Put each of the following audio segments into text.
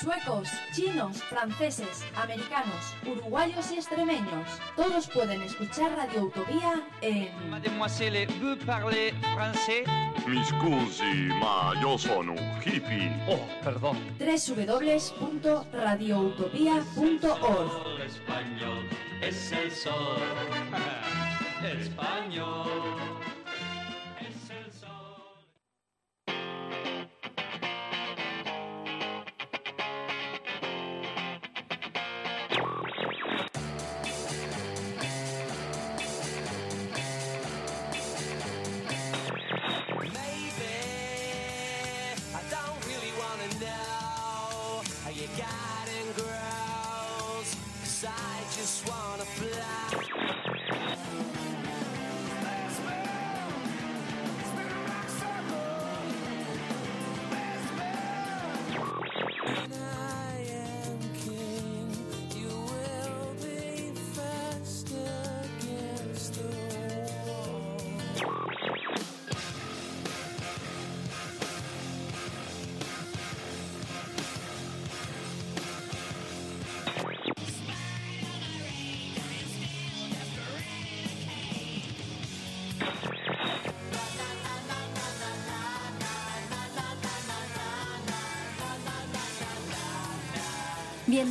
Suecos, chinos, franceses, americanos, uruguayos y extremeños, todos pueden escuchar Radio Utopía en... Mademoiselle, vous parlez français Mi scusi, ma io sono un hippie. Oh, perdón. www.radioutopía.org español es el sol. español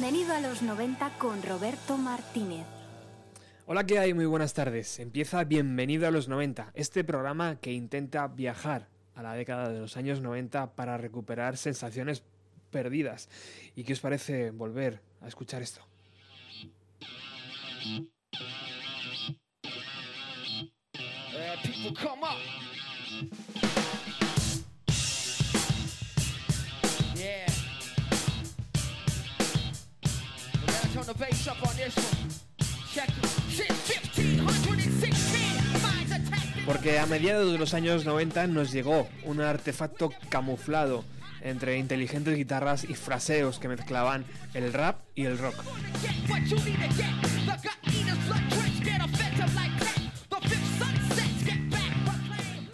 Bienvenido a los 90 con Roberto Martínez. Hola, ¿qué hay? Muy buenas tardes. Empieza Bienvenido a los 90, este programa que intenta viajar a la década de los años 90 para recuperar sensaciones perdidas. ¿Y qué os parece volver a escuchar esto? Uh, turn the bass up on this one. Check it. Since 1516, minds attacked. Porque a mediados de los años 90 nos llegó un artefacto camuflado entre inteligentes guitarras y fraseos que mezclaban el rap y el rock.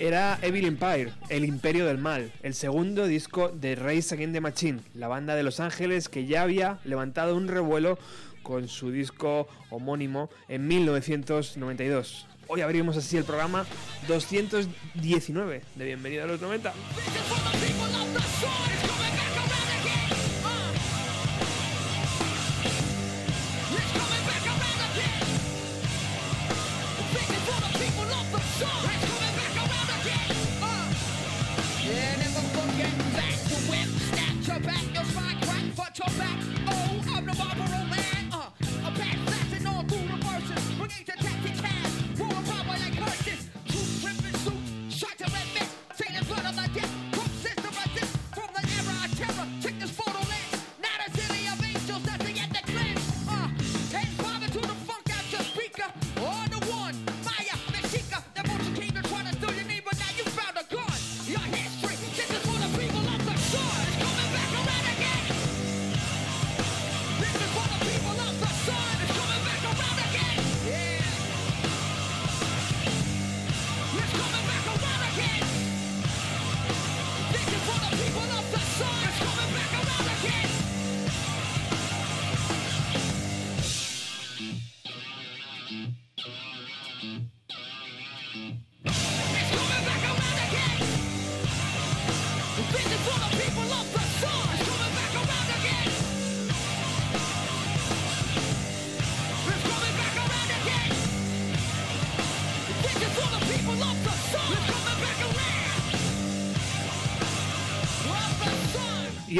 Era Evil Empire, el imperio del mal, el segundo disco de Race Against the Machine, la banda de Los Ángeles que ya había levantado un revuelo con su disco homónimo en 1992. Hoy abrimos así el programa 219 de Bienvenido a los 90.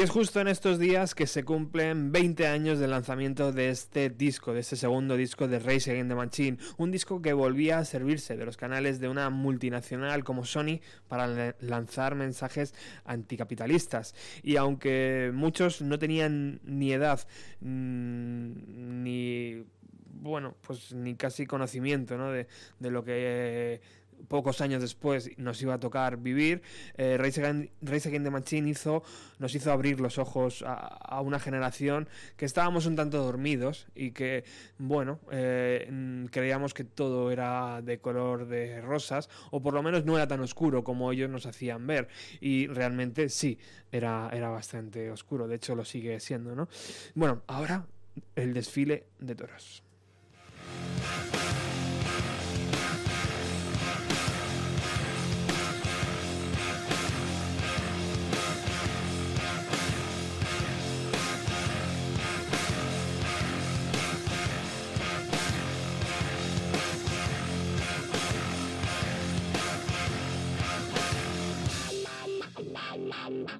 Es justo en estos días que se cumplen 20 años del lanzamiento de este disco, de este segundo disco de Race Against the Machine, un disco que volvía a servirse de los canales de una multinacional como Sony para lanzar mensajes anticapitalistas. Y aunque muchos no tenían ni edad mm, ni bueno, pues ni casi conocimiento ¿no? de lo que pocos años después nos iba a tocar vivir, eh, Rise, Against, Rise Against the Machine hizo, nos hizo abrir los ojos a, a una generación que estábamos un tanto dormidos y que, bueno, eh, mm, creíamos que todo era de color de rosas o por lo menos no era tan oscuro como ellos nos hacían ver y realmente sí, era, era bastante oscuro, de hecho lo sigue siendo, ¿no? Bueno, ahora el desfile de toros. The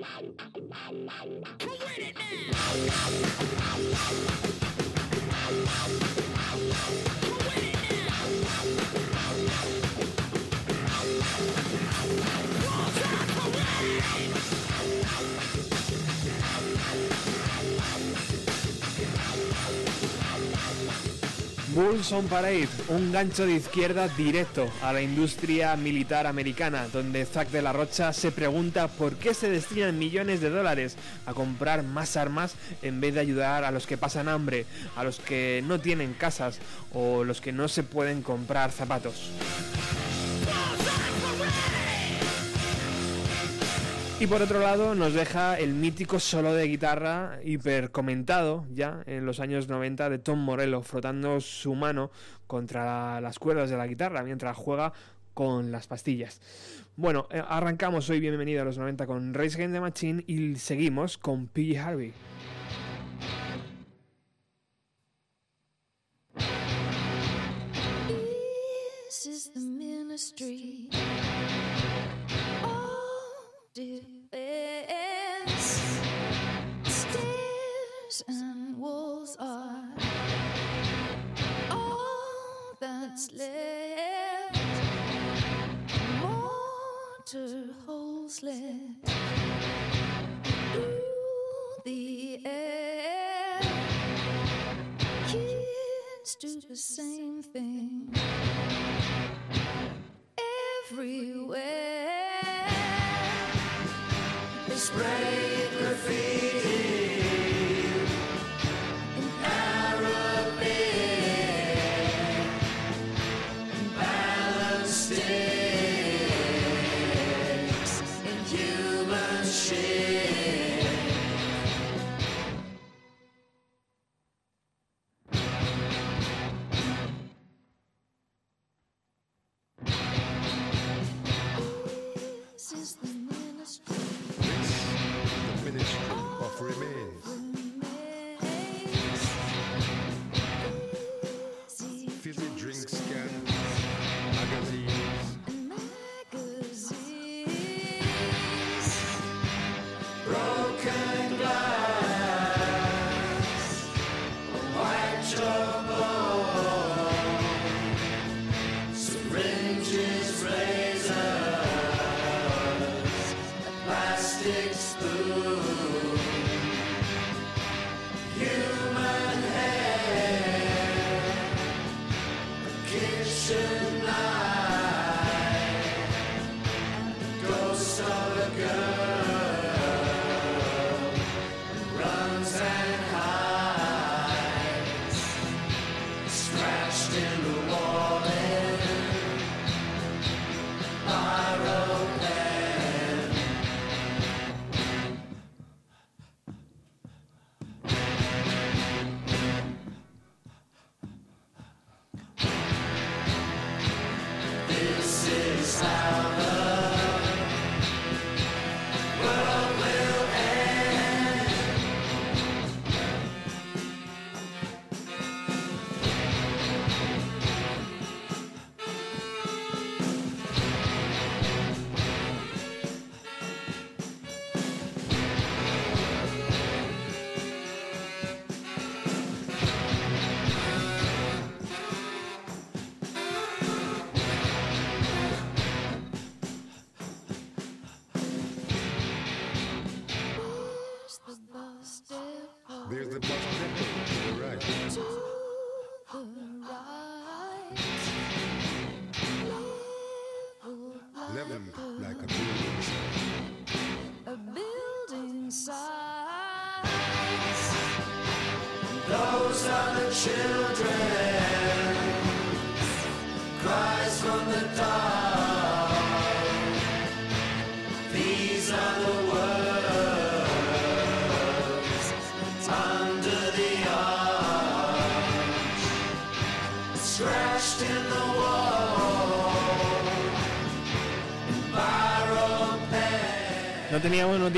With it now. Bulls on Parade, un gancho de izquierda directo a la industria militar americana, donde Zack de la Rocha se pregunta por qué se destinan millones de dólares a comprar más armas en vez de ayudar a los que pasan hambre, a los que no tienen casas o los que no se pueden comprar zapatos. Y por otro lado nos deja el mítico solo de guitarra hiper comentado ya en los años 90 de Tom Morello frotando su mano contra las cuerdas de la guitarra mientras juega con las pastillas. Bueno, eh, arrancamos hoy bienvenido a los 90 con Race Against the Machine y seguimos con P.G. Harvey. do stairs and walls are all that's left. Mortar holes left through the air. Kids do the same thing everywhere spray. Cheer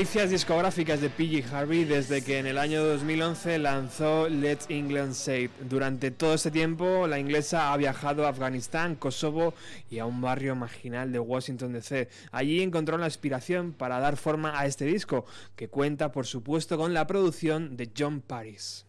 delicias discográficas de PG Harvey desde que en el año 2011 lanzó Let England Save. Durante todo este tiempo, la inglesa ha viajado a Afganistán, Kosovo y a un barrio marginal de Washington DC. Allí encontró la inspiración para dar forma a este disco, que cuenta, por supuesto, con la producción de John Paris.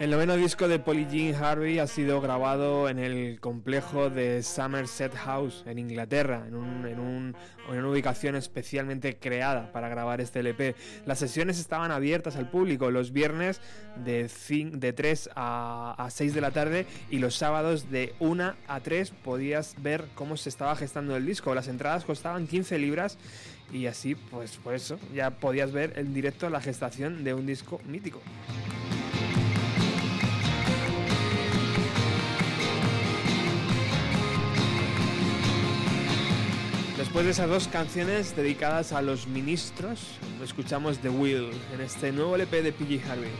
El noveno disco de Polly Jean Harvey ha sido grabado en el complejo de Somerset House en Inglaterra, en, un, en, un, en, una ubicación especialmente creada para grabar este LP. Las sesiones estaban abiertas al público los viernes de, de 3 a, a 6 de la tarde y los sábados de 1 a 3 podías ver cómo se estaba gestando el disco. Las entradas costaban 15 libras y así, pues por eso, ya podías ver en directo la gestación de un disco mítico. Después de esas dos canciones dedicadas a los ministros, escuchamos The Will en este nuevo LP de PG Harvey.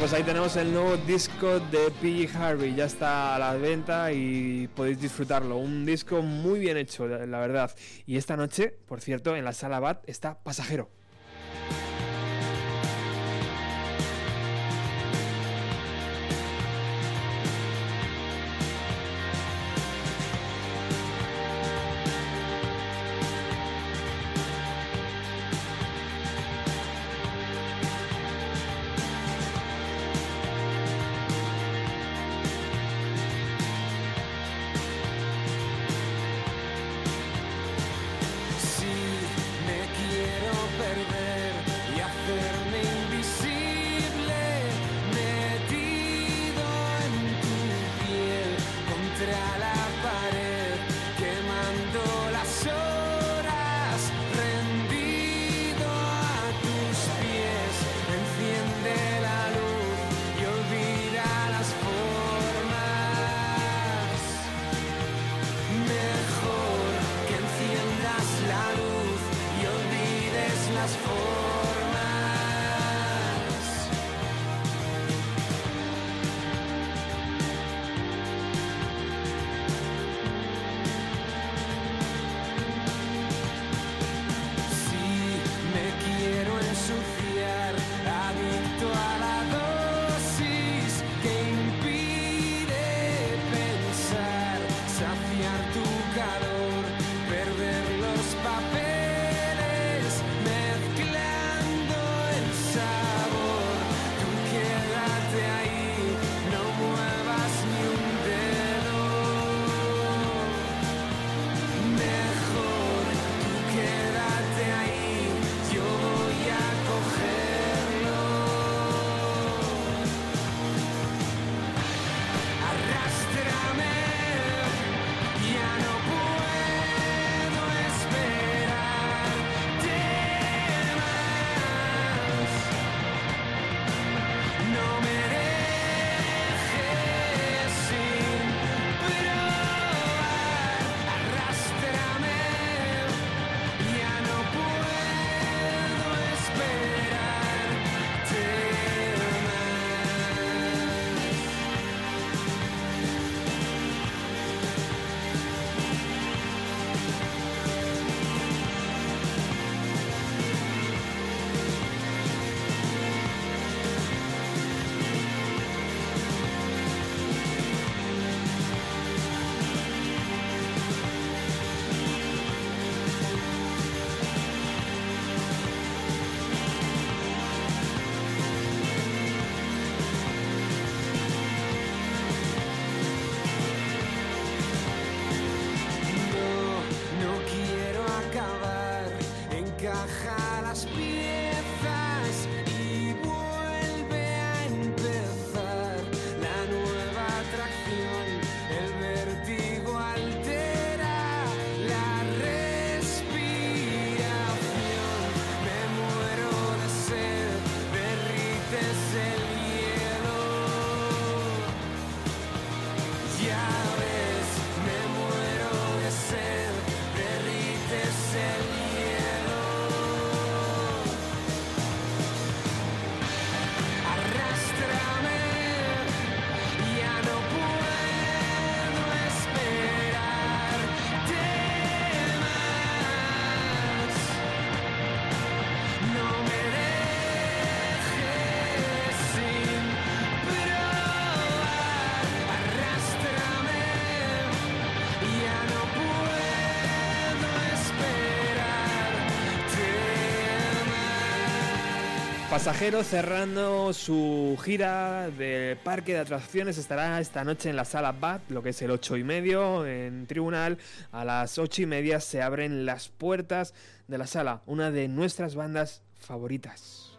Pues ahí tenemos el nuevo disco de PG Harvey, ya está a la venta y podéis disfrutarlo. Un disco muy bien hecho, la verdad. Y esta noche, por cierto, en la sala BAT está Pasajero. Esperarte más. Pasajero cerrando su gira de parque de atracciones estará esta noche en la sala BAT, lo que es el 8 y medio en tribunal. A las 8 y media se abren las puertas de la sala, una de nuestras bandas favoritas.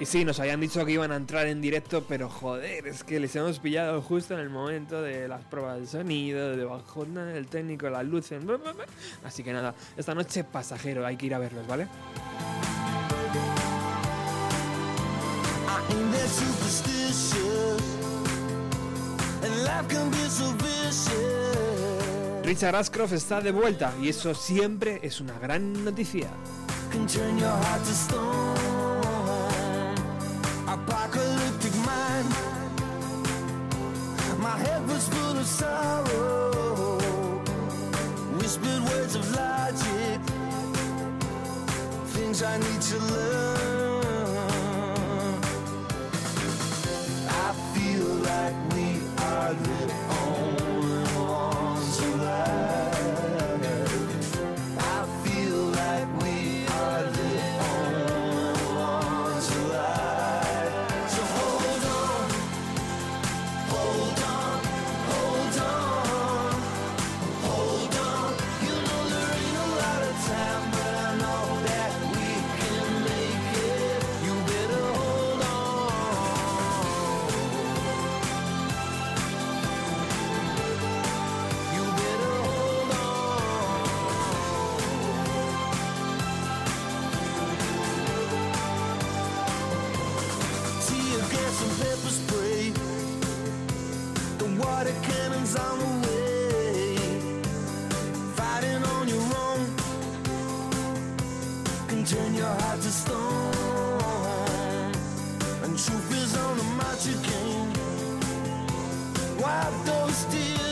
Y sí, nos habían dicho que iban a entrar en directo, pero joder, es que les hemos pillado justo en el momento de las pruebas de sonido, de bajona, el técnico, las luces. Así que nada, esta noche pasajero, hay que ir a verlos, ¿vale? Richard Ashcroft está de vuelta y eso siempre es una gran noticia. apocalyptic mind. My head was full of sorrow, whispered words of logic, things I need to learn. I feel like we are living. turn your heart to stone. And truth is on the march again. Wild those tears.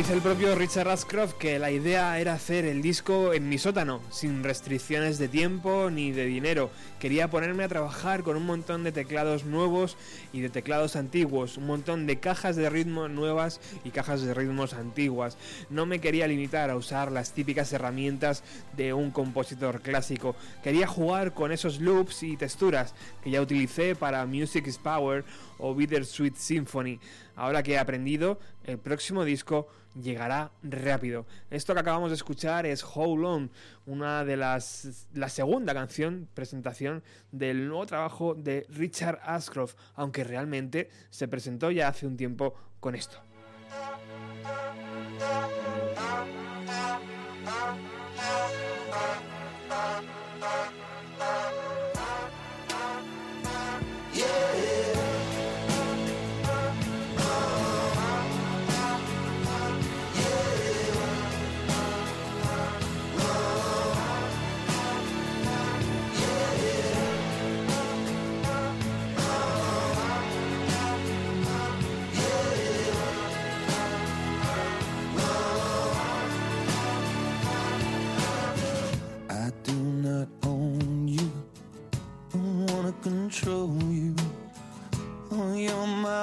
Dice el propio Richard Ashcroft que la idea era hacer el disco en mi sótano, sin restricciones de tiempo ni de dinero. Quería ponerme a trabajar con un montón de teclados nuevos y de teclados antiguos, un montón de cajas de ritmos nuevas y cajas de ritmos antiguas. No me quería limitar a usar las típicas herramientas de un compositor clásico. Quería jugar con esos loops y texturas que ya utilicé para Music is Power o Bittersweet Symphony. Ahora que he aprendido, el próximo disco llegará rápido. Esto que acabamos de escuchar es How Long, una de las la segunda canción presentación del nuevo trabajo de Richard Ashcroft, aunque realmente se presentó ya hace un tiempo con esto.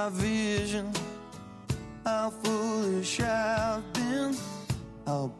my vision. How foolish I've been. I'll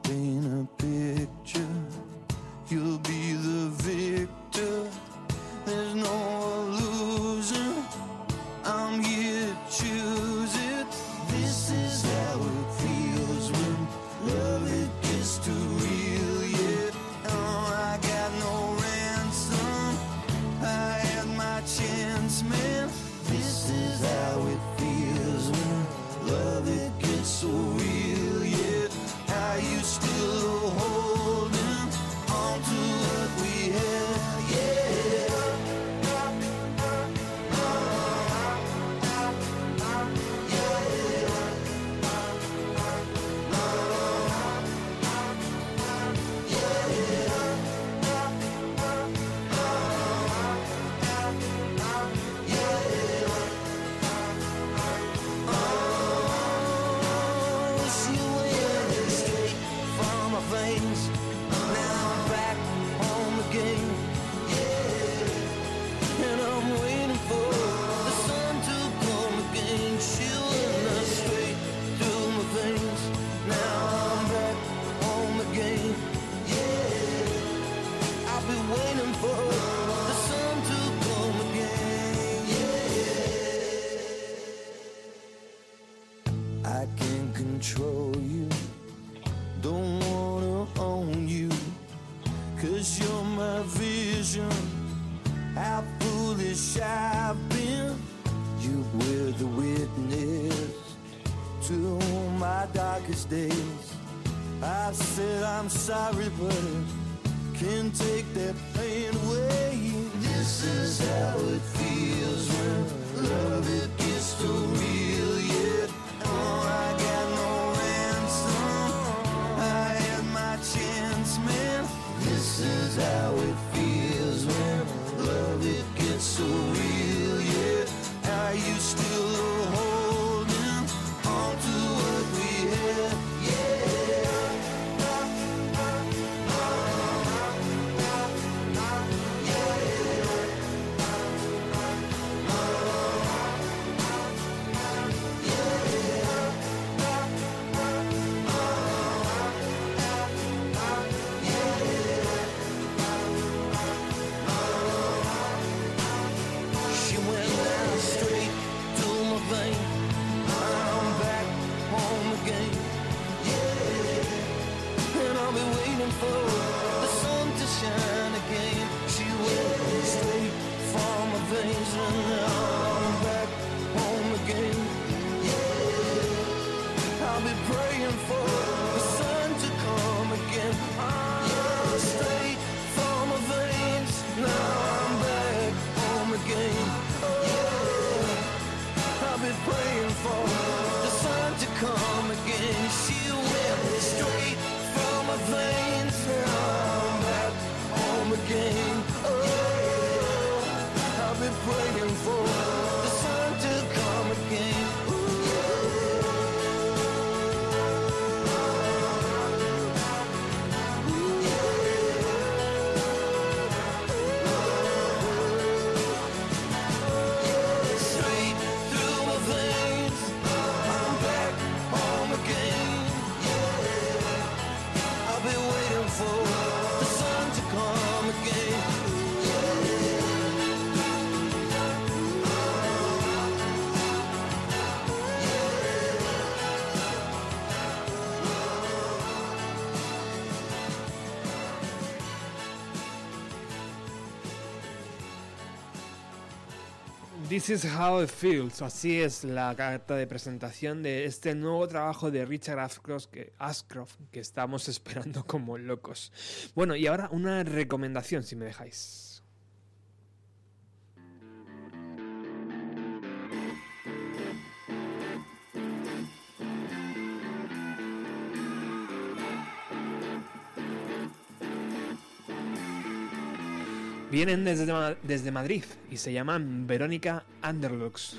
This is how it feels. Así es la carta de presentación de este nuevo trabajo de Richard Ashcroft que, Ashcroft que estamos esperando como locos. Bueno, y ahora una recomendación, si me dejáis. Vienen desde, desde Madrid y se llaman Verónica Underlux.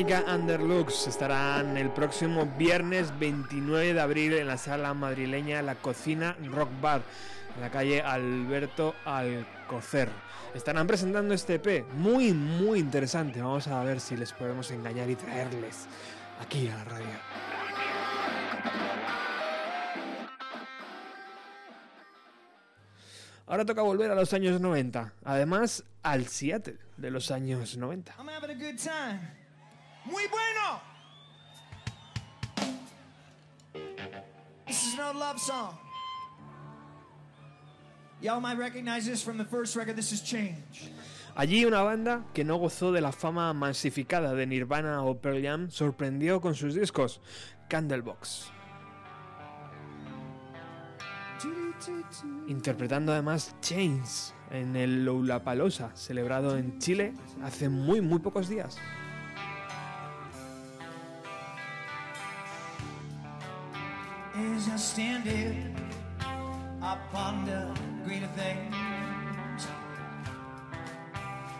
Verónica Underlux estarán el próximo viernes 29 de abril en la sala madrileña La Cocina Rock Bar, en la calle Alberto Alcocer. Estarán presentando este EP muy, muy interesante. Vamos a ver si les podemos engañar y traerles aquí a la radio. Ahora toca volver a los años 90, además al Seattle de los años 90. I'm. Muy bueno. This is an old love song. Y'all might recognize this from the first record. This is Change. Allí una banda que no gozó de la fama masificada de Nirvana o Pearl Jam sorprendió con sus discos Candlebox. Interpretando además Chains en el Lollapalooza, celebrado en Chile hace muy muy pocos días. As I stand here, I ponder greater things.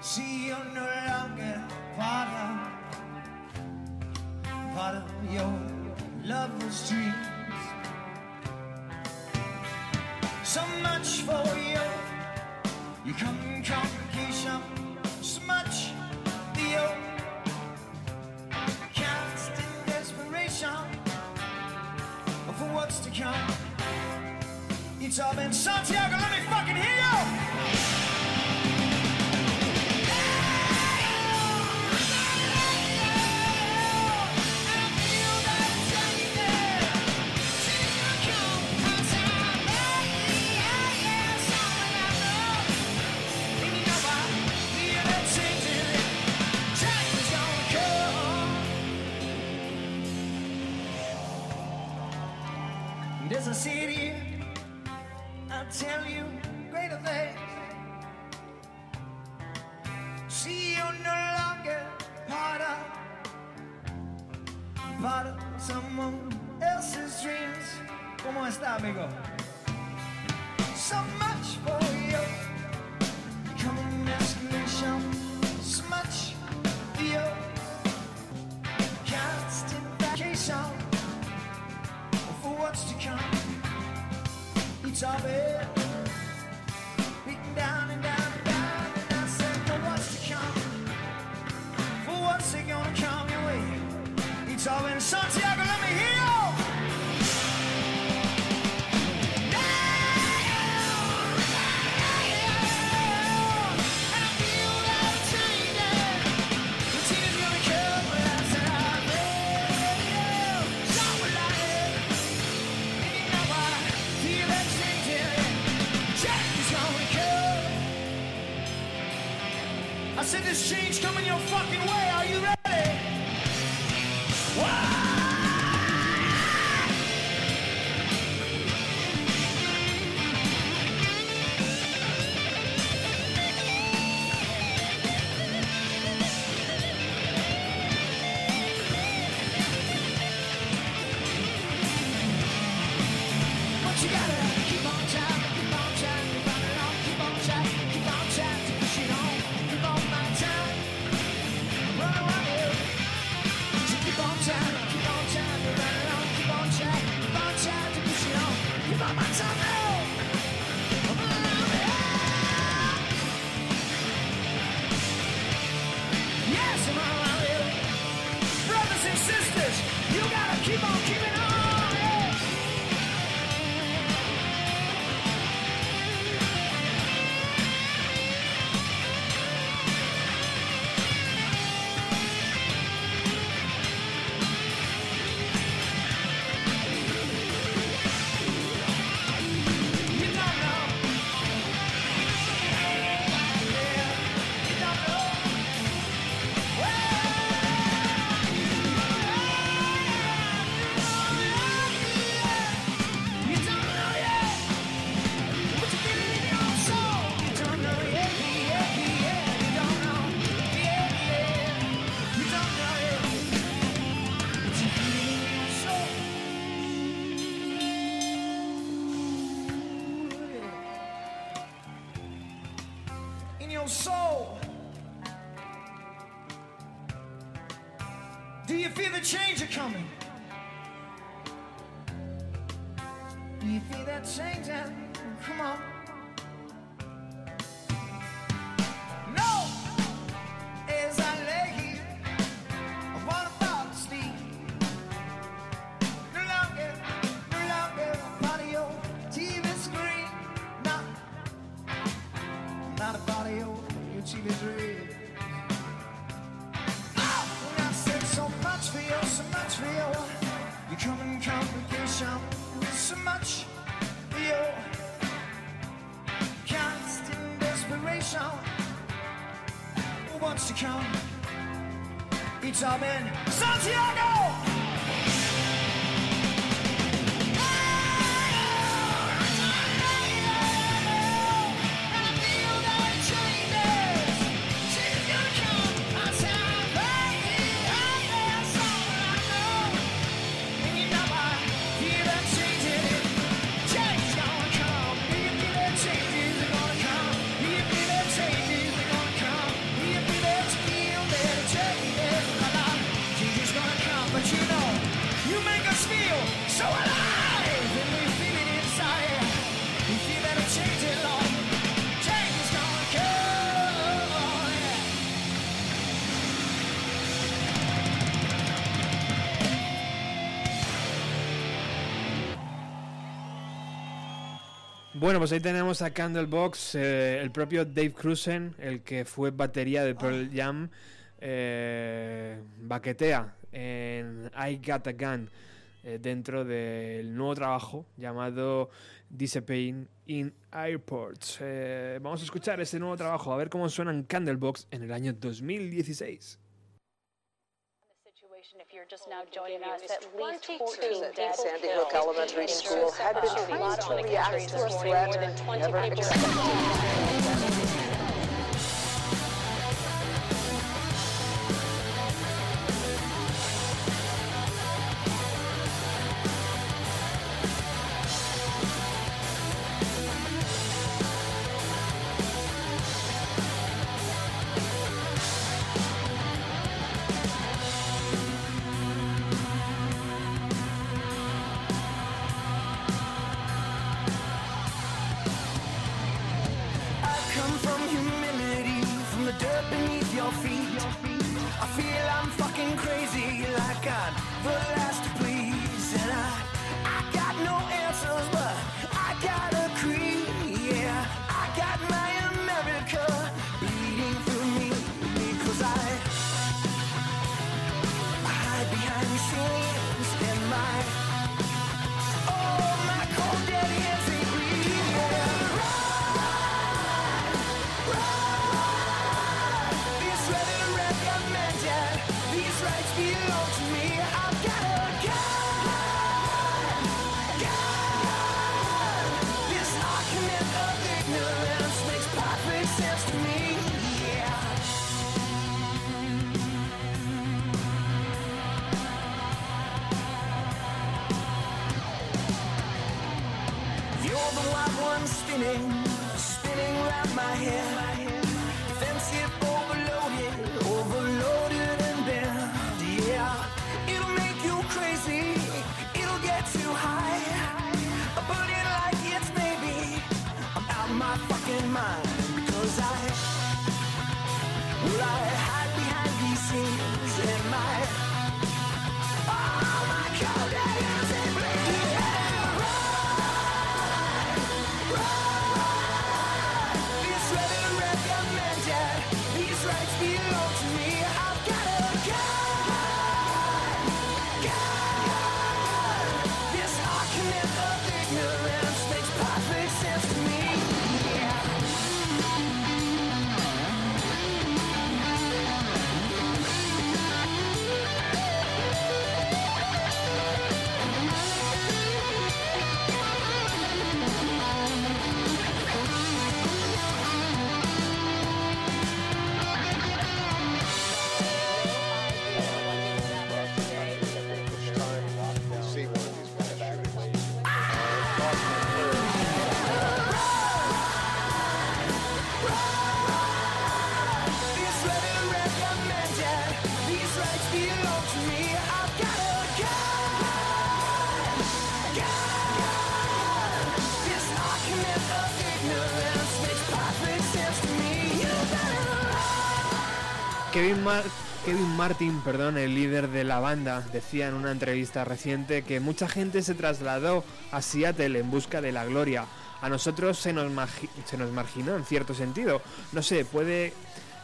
See, you're no longer part of, part of your lover's dreams. So much for you, you come complication. So much the old. what's to come. It's all been Santiago, let me fucking hear you! a city, I'll tell you greater things. See you no longer part of, part of someone else's dreams. ¿Cómo está, amigo? So much for you. Come and ask me, so much for you. It's all. down Do you feel the change coming? Do you feel that change? Come on. Bueno, pues ahí tenemos a Candlebox, eh, el propio Dave Cruzen, el que fue batería de Pearl Jam, eh, baquetea en I Got a Gun eh, dentro del nuevo trabajo llamado Disappearing in Airports. Vamos a escuchar ese nuevo trabajo, a ver cómo suenan Candlebox en el año 2016. Just now joining us, at least 14 dead Sandy Hook Elementary School had been trained to react to a threat never accepted. Kevin, Mar- Kevin Martin, perdón, el líder de la banda, decía en una entrevista reciente que mucha gente se trasladó a Seattle en busca de la gloria. A nosotros se nos, marginó en cierto sentido. No puede...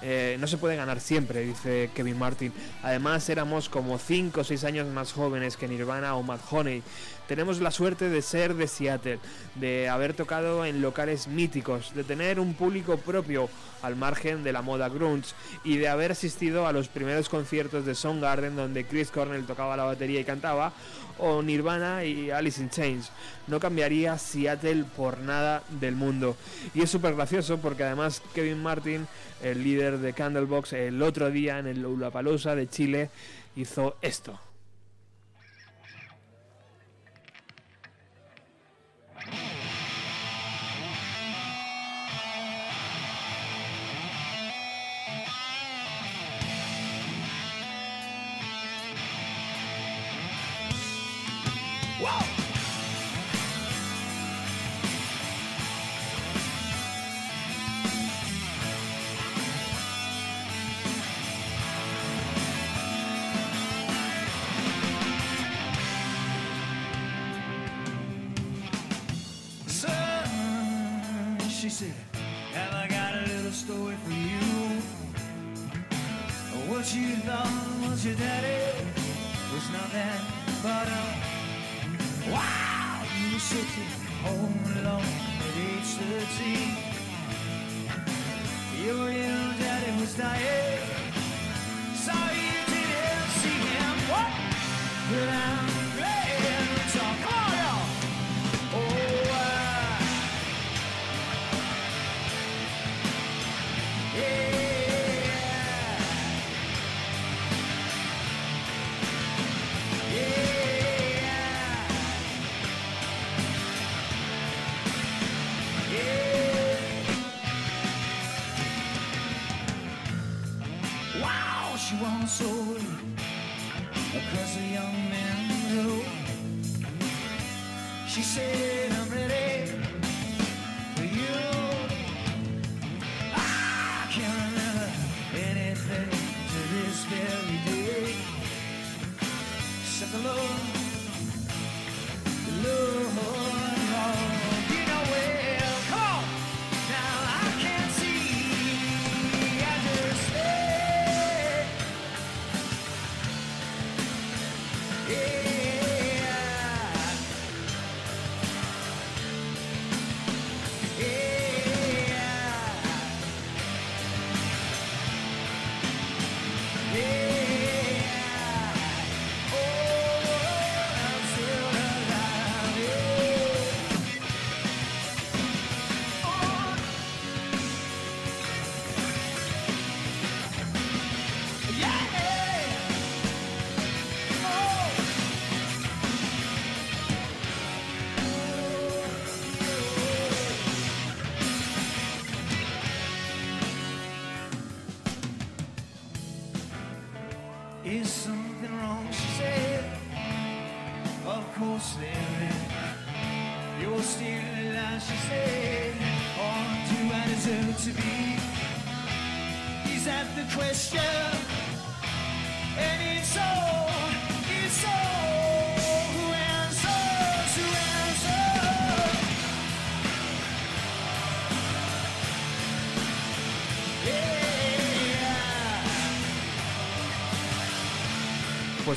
eh, no se puede ganar siempre, dice Kevin Martin. Además, éramos como 5 o 6 años más jóvenes que Nirvana o Mad Honey. Tenemos la suerte de ser de Seattle, de haber tocado en locales míticos, de tener un público propio al margen de la moda grunge y de haber asistido a los primeros conciertos de Soundgarden donde Chris Cornell tocaba la batería y cantaba, o Nirvana y Alice in Chains. No cambiaría Seattle por nada del mundo. Y es súper gracioso porque además Kevin Martin, el líder de Candlebox, el otro día en el Lollapalooza de Chile hizo esto. Is something wrong? She said. Of course there is. You're still alive, she said. Or do I deserve to be? Is that the question? And it's so,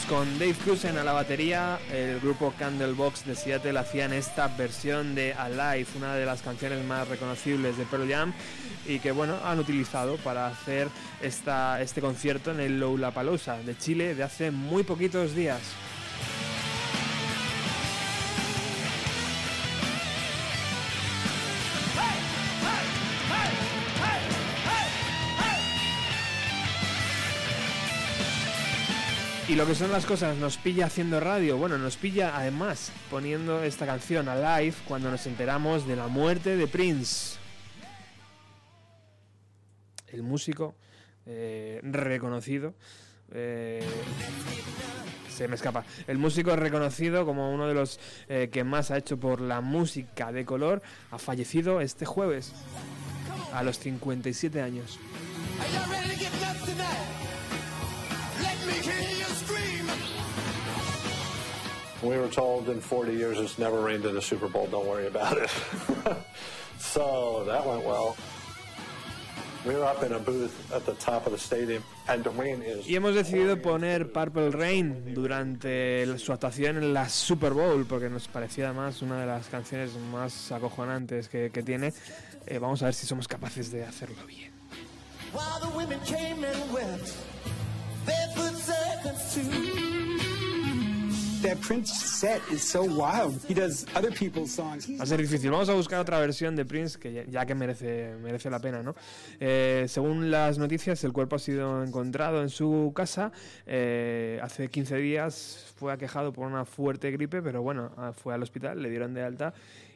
Con Dave Cruzen a la batería, el grupo Candlebox de Seattle hacían esta versión de Alive, una de las canciones más reconocibles de Pearl Jam y que bueno, han utilizado para hacer esta, este concierto en el Lollapalooza de Chile de hace muy poquitos días. Lo que son las cosas, nos pilla haciendo radio. Bueno, nos pilla además poniendo esta canción a live cuando nos enteramos de la muerte de Prince. El músico eh, reconocido. eh, se me escapa. El músico reconocido como uno de los eh, que más ha hecho por la música de color ha fallecido este jueves a los 57 años. We were told in 40 years it's never rained in a Super Bowl, don't worry about it. so that went well. We were up in a booth at the top of the stadium, and Dwayne is. Y hemos decidido poner Purple Rain durante su actuación en la Super Bowl, porque nos parecía además una de las canciones más acojonantes que, que tiene. Eh, vamos a ver si somos capaces de hacerlo bien. While the women came and went, barefoot seconds too. That Prince set is so wild. He does other people's songs. Va a ser difícil. Vamos a buscar otra versión de Prince que ya, ya que merece, merece la pena, ¿no? Eh, según las noticias, el cuerpo ha sido encontrado en su casa. eh, hace 15 días fue aquejado por una fuerte gripe, pero bueno, ah, fue al hospital, le dieron de alta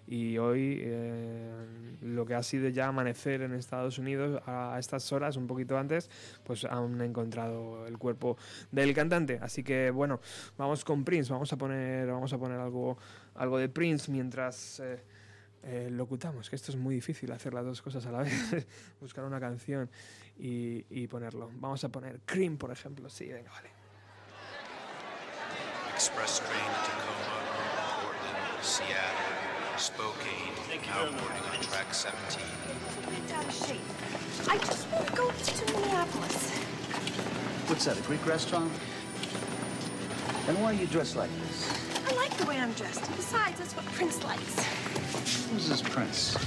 y hoy eh, lo que ha sido ya amanecer en Estados Unidos a, estas horas, un poquito antes, pues han encontrado el cuerpo del cantante. Así que bueno, vamos con Prince, vamos a poner, vamos a poner algo, algo de Prince mientras eh, eh, locutamos, que esto es muy difícil hacer las dos cosas a la vez, buscar una canción y, y ponerlo. Vamos a poner Cream, por ejemplo. Sí, venga, vale. Express train to Tacoma, Portland, Seattle, Spokane, now boarding on track 17. Get out of shape. I just want to go to Minneapolis. What's that, a Greek restaurant? And why are you dressed like this? I like the way I'm dressed. Besides, that's what Prince likes. Who's this prince?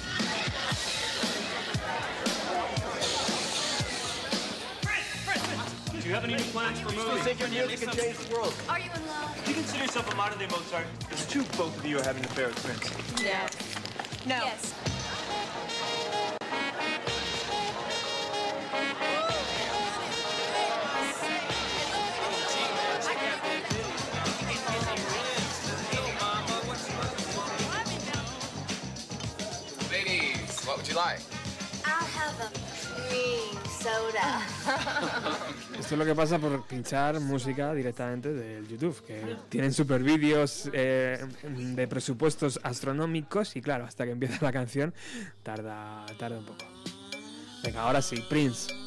Prince! Prince! Do you have any new plans for movies? think your music can change the world. Are you in love? Do you consider yourself a modern day Mozart? It's true both of you are having an affair with Prince. No. No. Yes. Esto es lo que pasa por pinchar música directamente del YouTube, que tienen super vídeos eh, de presupuestos astronómicos y claro, hasta que empieza la canción tarda, tarda un poco. Venga, ahora sí, Prince.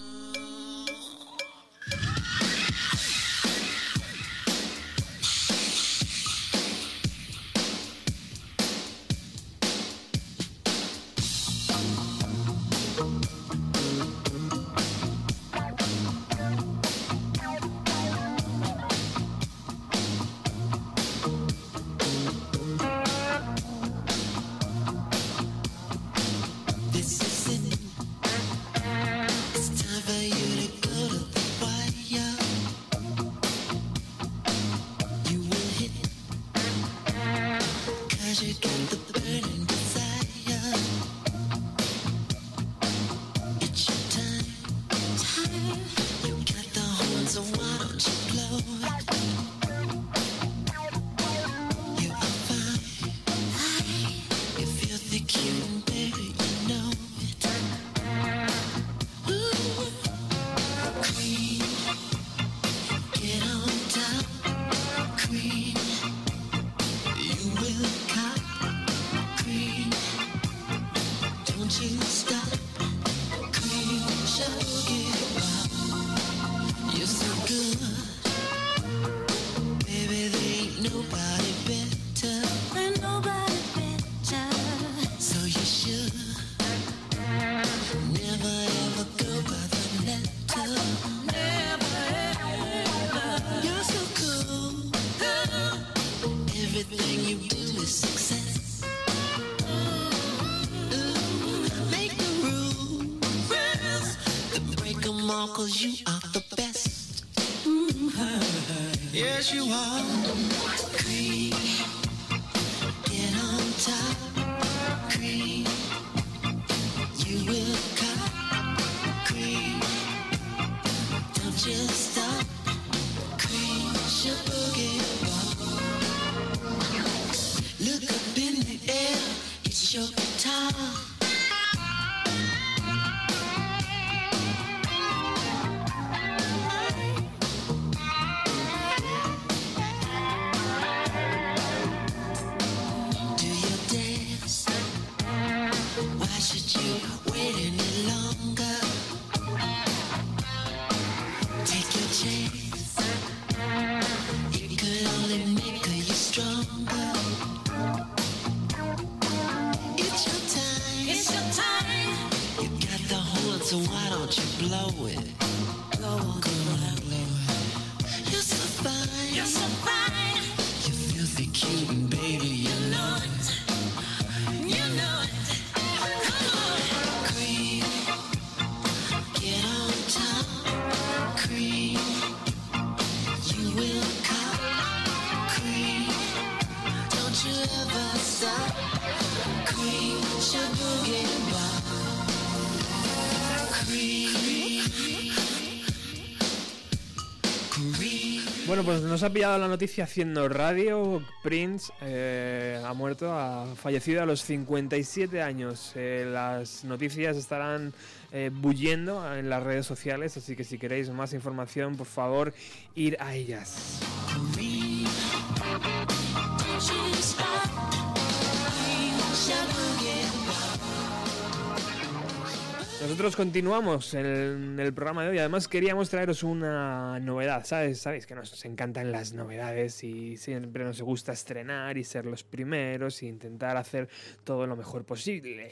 Yes, you are. Queen. Nos ha pillado la noticia haciendo radio. Prince eh, ha muerto, ha fallecido a los 57 años. Eh, las noticias estarán eh, en las redes sociales, así que si queréis más información, por favor, ir a ellas. Nosotros continuamos en el programa de hoy. Además, queríamos traeros una novedad. ¿Sabes? Sabéis que nos encantan las novedades y siempre nos gusta estrenar y ser los primeros e intentar hacer todo lo mejor posible.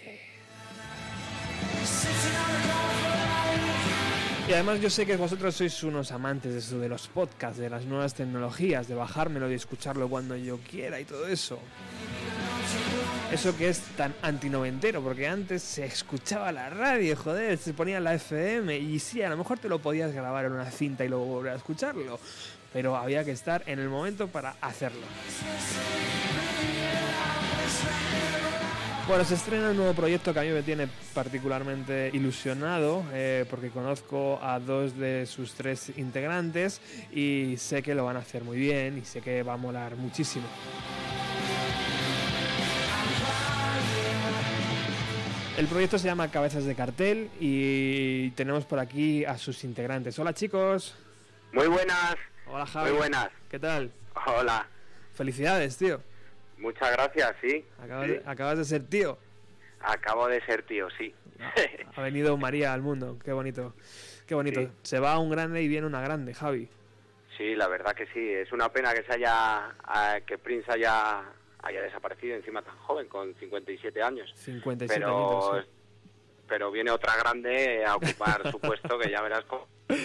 Y además yo sé que vosotros sois unos amantes de eso de los podcasts, de las nuevas tecnologías, de bajármelo y escucharlo cuando yo quiera y todo eso. Eso que es tan antinoventero, porque antes se escuchaba la radio, joder, se ponía la FM y sí, a lo mejor te lo podías grabar en una cinta y luego volver a escucharlo, pero había que estar en el momento para hacerlo. Bueno, se estrena un nuevo proyecto que a mí me tiene particularmente ilusionado eh, porque conozco a dos de sus tres integrantes y sé que lo van a hacer muy bien y sé que va a molar muchísimo. El proyecto se llama Cabezas de Cartel y tenemos por aquí a sus integrantes. Hola chicos. Muy buenas. Hola Javi. Muy buenas. ¿Qué tal? Hola. Felicidades, tío. Muchas gracias, sí. Acabas, Sí. De, acabas de ser tío. Acabo de ser tío, sí. Ha venido María al mundo. Qué bonito. Qué bonito. Sí. Se va un grande y viene una grande, Javi. Sí, la verdad que sí. Es una pena que se haya, ah, que Prince haya, haya desaparecido encima tan joven, con 57 años. 57 pero, añitos, sí. pero viene otra grande a ocupar su puesto, que ya verás cómo.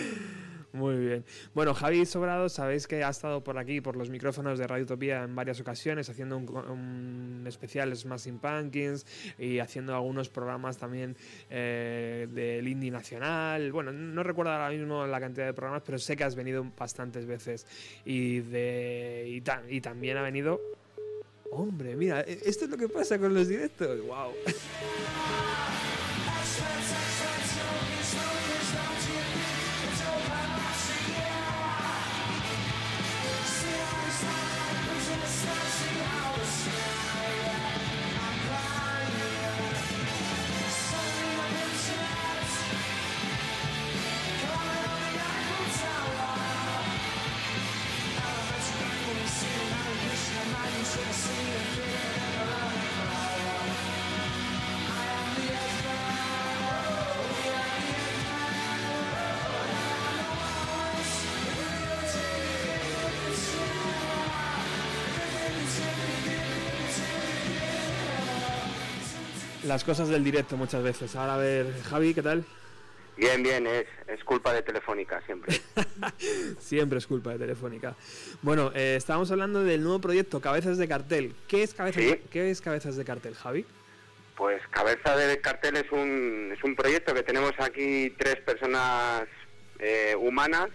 Muy bien. Bueno, Javi Sobrado, sabéis que ha estado por aquí, por los micrófonos de Radio Utopía en varias ocasiones, haciendo un, un especial Smashing Pumpkins y haciendo algunos programas también eh, del indie nacional. Bueno, no recuerdo ahora mismo la cantidad de programas, pero sé que has venido bastantes veces. Y, de, y, ta- y también ha venido... Hombre, mira, e- esto es lo que pasa con los directos. ¡Wow! Las cosas del directo muchas veces. Ahora a ver, Javi, ¿qué tal? Bien, bien, es, es culpa de Telefónica siempre. Siempre es culpa de Telefónica. Bueno, eh, estábamos hablando del nuevo proyecto Cabezas de Cartel. ¿Qué es Cabezas, Sí. de, ¿qué es Cabezas de Cartel, Javi? Pues Cabeza de Cartel es un, es un proyecto que tenemos aquí tres personas eh, humanas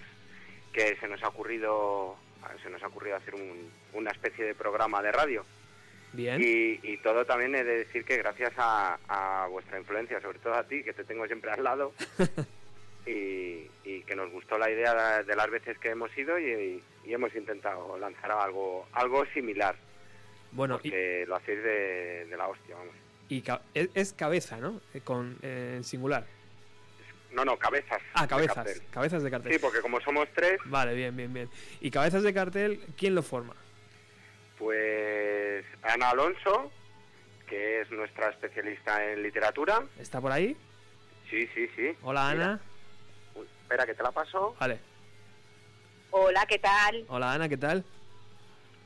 que se nos ha ocurrido se nos ha ocurrido hacer un- una especie de programa de radio. Bien. Y, y todo también he de decir que gracias a, a vuestra influencia, sobre todo a ti, que te tengo siempre al lado, y, y que nos gustó la idea de las veces que hemos ido y, y hemos intentado lanzar algo algo similar, Bueno, lo hacéis de, de la hostia, vamos. y ca- es, cabeza, ¿no? Eh, Con eh, singular. No, no, cabezas. Ah, cabezas. Cabezas de cartel. Sí, porque como somos tres, Vale, bien, bien, bien. ¿Y cabezas de cartel, quién lo forma? Pues Ana Alonso, que es nuestra especialista en literatura. ¿Está por ahí? Sí, sí, sí. Hola, Mira. Ana. Uy, espera, que te la paso. Vale. Hola, ¿qué tal? Hola, Ana, ¿qué tal?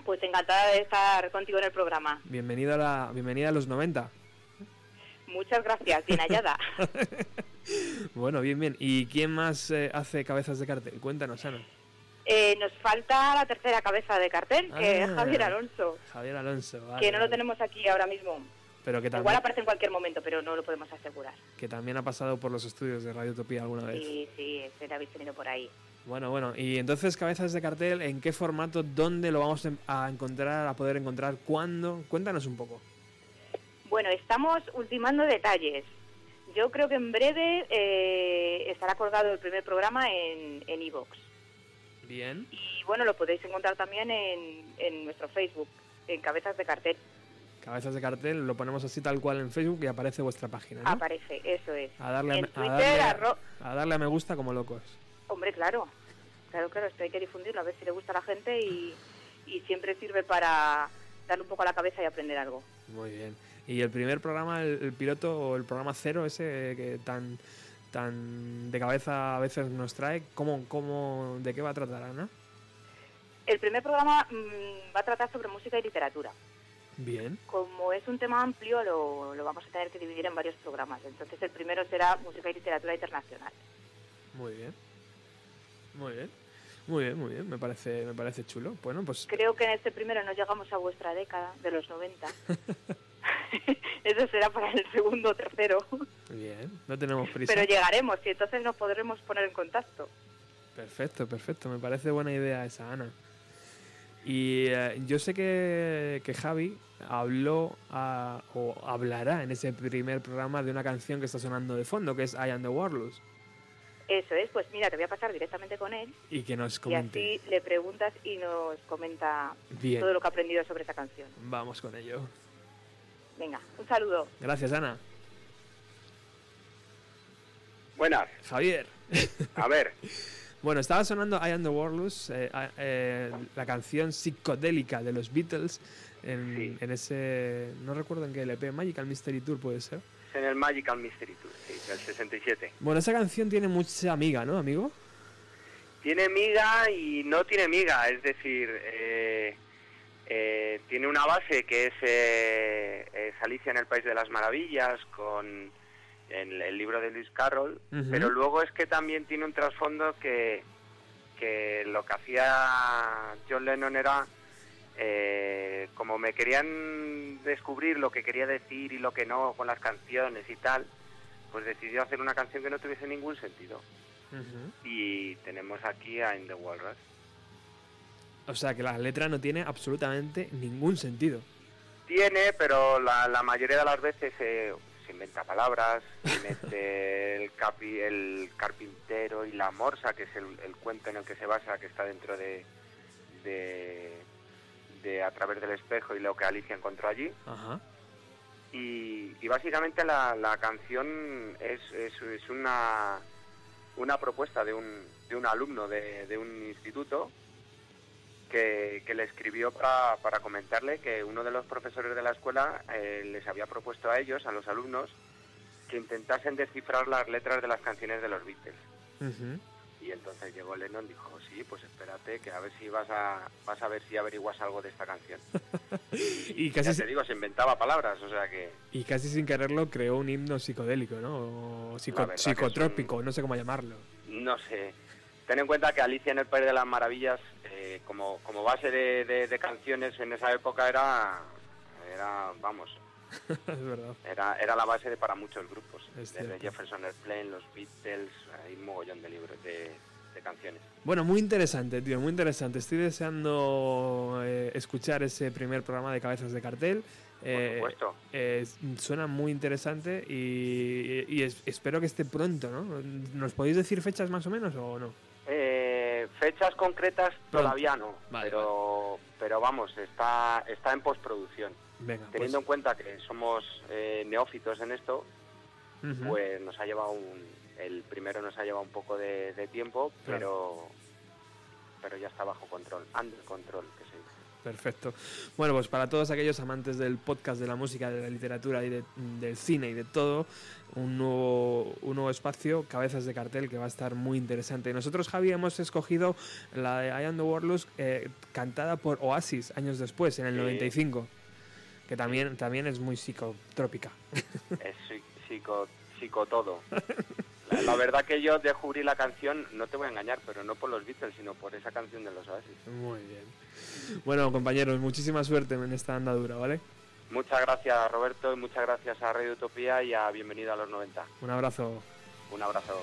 Pues encantada de estar contigo en el programa. Bienvenida a, la, bienvenida a los 90. Muchas gracias, bien hallada. Bueno, bien, bien. ¿Y quién más eh, hace cabezas de cartel? Cuéntanos, Ana. Eh, nos falta la tercera cabeza de cartel, que es Ah. Javier Alonso, Javier Alonso. vale, que no lo tenemos aquí ahora mismo. Pero que Igual también, aparece en cualquier momento, pero no lo podemos asegurar. que también ha pasado por los estudios de Radio Utopía alguna vez. Sí, sí, se la habéis tenido por ahí. Bueno, bueno. Y entonces, cabezas de cartel, ¿en qué formato? ¿Dónde lo vamos a encontrar, a poder encontrar? ¿Cuándo? Cuéntanos un poco. Bueno, estamos ultimando detalles. Yo creo que en breve eh, estará colgado el primer programa en en iVoox. Bien. y bueno, lo podéis encontrar también en, en nuestro Facebook, en Cabezas de Cartel. Cabezas de cartel, lo ponemos así tal cual en Facebook y aparece vuestra página, ¿no? Aparece, eso es. A darle, a, en me- a Twitter, darle, arro- a darle a me gusta como locos. Hombre, claro. Claro, claro, esto hay que difundirlo, a ver si le gusta a la gente y, y siempre sirve para darle un poco a la cabeza y aprender algo. Muy bien. Y el primer programa, el, el piloto o el programa cero, ese que tan, tan de cabeza a veces nos trae, ¿cómo, cómo, ¿de qué va a tratar, Ana? El primer programa mm, va a tratar sobre música y literatura. Bien. Como es un tema amplio, lo, lo vamos a tener que dividir en varios programas. Entonces, el primero será música y literatura internacional. Muy bien. Muy bien. Muy bien, muy bien. Me parece, me parece chulo. Bueno, pues Creo que en este primero no llegamos a vuestra década de los 90. Eso será para el segundo o tercero. bien. No tenemos prisa. Pero llegaremos y entonces nos podremos poner en contacto. Perfecto, perfecto. Me parece buena idea esa, Ana. Y eh, yo sé que, que Javi habló o hablará en ese primer programa de una canción que está sonando de fondo, que es I Am the Warlords. Eso es, pues mira, te voy a pasar directamente con él Y que nos y comente. así le preguntas y nos comenta Bien. todo lo que ha aprendido sobre esa canción. Vamos con ello. Venga, un saludo. Gracias, Ana. Buenas. Javier. A ver. Bueno, estaba sonando I Am the Warlords, eh, eh, la canción psicodélica de los Beatles en, en ese. No recuerdo en qué LP, Magical Mystery Tour puede ser. Es en el Magical Mystery Tour, sí, del 67. Bueno, esa canción tiene mucha amiga, ¿no, amigo? Tiene miga y no tiene miga, es decir, eh, eh, tiene una base que es, eh, es Alicia en el País de las Maravillas con el, el libro de Lewis Carroll, pero luego es que también tiene un trasfondo que, que lo que hacía John Lennon era, eh, como me querían descubrir lo que quería decir y lo que no con las canciones y tal, pues decidió hacer una canción que no tuviese ningún sentido. Y tenemos aquí a In the Walrus. O sea que la letra no tiene absolutamente ningún sentido. Tiene, pero la, la mayoría de las veces eh, se inventa palabras, se mete el, capi, el carpintero y la morsa, que es el, el cuento en el que se basa, que está dentro de, de, de A través del espejo y lo que Alicia encontró allí. Ajá. Y, y básicamente la, la canción es, es, es una, una propuesta de un, de un alumno de, de un instituto que, que le escribió para, para comentarle que uno de los profesores de la escuela eh, les había propuesto a ellos, a los alumnos, que intentasen descifrar las letras de las canciones de los Beatles. Y entonces llegó Lennon y dijo, sí, pues espérate, que a ver si vas a, vas a ver si averiguas algo de esta canción. Y ya casi, te digo, se inventaba palabras, o sea que... y casi sin quererlo creó un himno psicodélico, ¿no? O psico- un- psicotrópico, no sé cómo llamarlo. No sé. Ten en cuenta que Alicia en el País de las Maravillas, eh, como, como base de, de- de canciones en esa época era, era vamos, es verdad. era, era la base de para muchos grupos. Es Desde cierto. Jefferson Airplane, los Beatles, hay un mogollón de libros, de, de canciones. Bueno, muy interesante, tío, muy interesante. Estoy deseando eh, escuchar ese primer programa de Cabezas de Cartel. Eh, supuesto. eh, suena muy interesante y, y es- espero que esté pronto, ¿no? ¿Nos podéis decir fechas más o menos o no? Fechas concretas todavía no, pero, pero vamos, está, está en postproducción. Venga, Teniendo pues- en cuenta que somos eh, neófitos en esto, pues nos ha llevado un, el primero nos ha llevado un poco de, de tiempo, Claro. pero pero ya está bajo control, under control, que. Perfecto. Bueno, pues para todos aquellos amantes del podcast, de la música, de la literatura y de- del cine y de todo, un nuevo, un nuevo espacio, Cabezas de Cartel, que va a estar muy interesante. Nosotros, Javi, hemos escogido la de I Am the Warlords, eh, cantada por Oasis años después, en el Sí. 95, que también, también es muy psicotrópica. Es psi- psico, psico todo. La, verdad que yo descubrí la canción, no te voy a engañar, pero no por los Beatles, sino por esa canción de los Oasis. Muy bien. Bueno, compañeros, muchísima suerte en esta andadura, ¿vale? Muchas gracias Roberto y muchas gracias a Radio Utopía y a Bienvenido a los 90. Un abrazo. Un abrazo.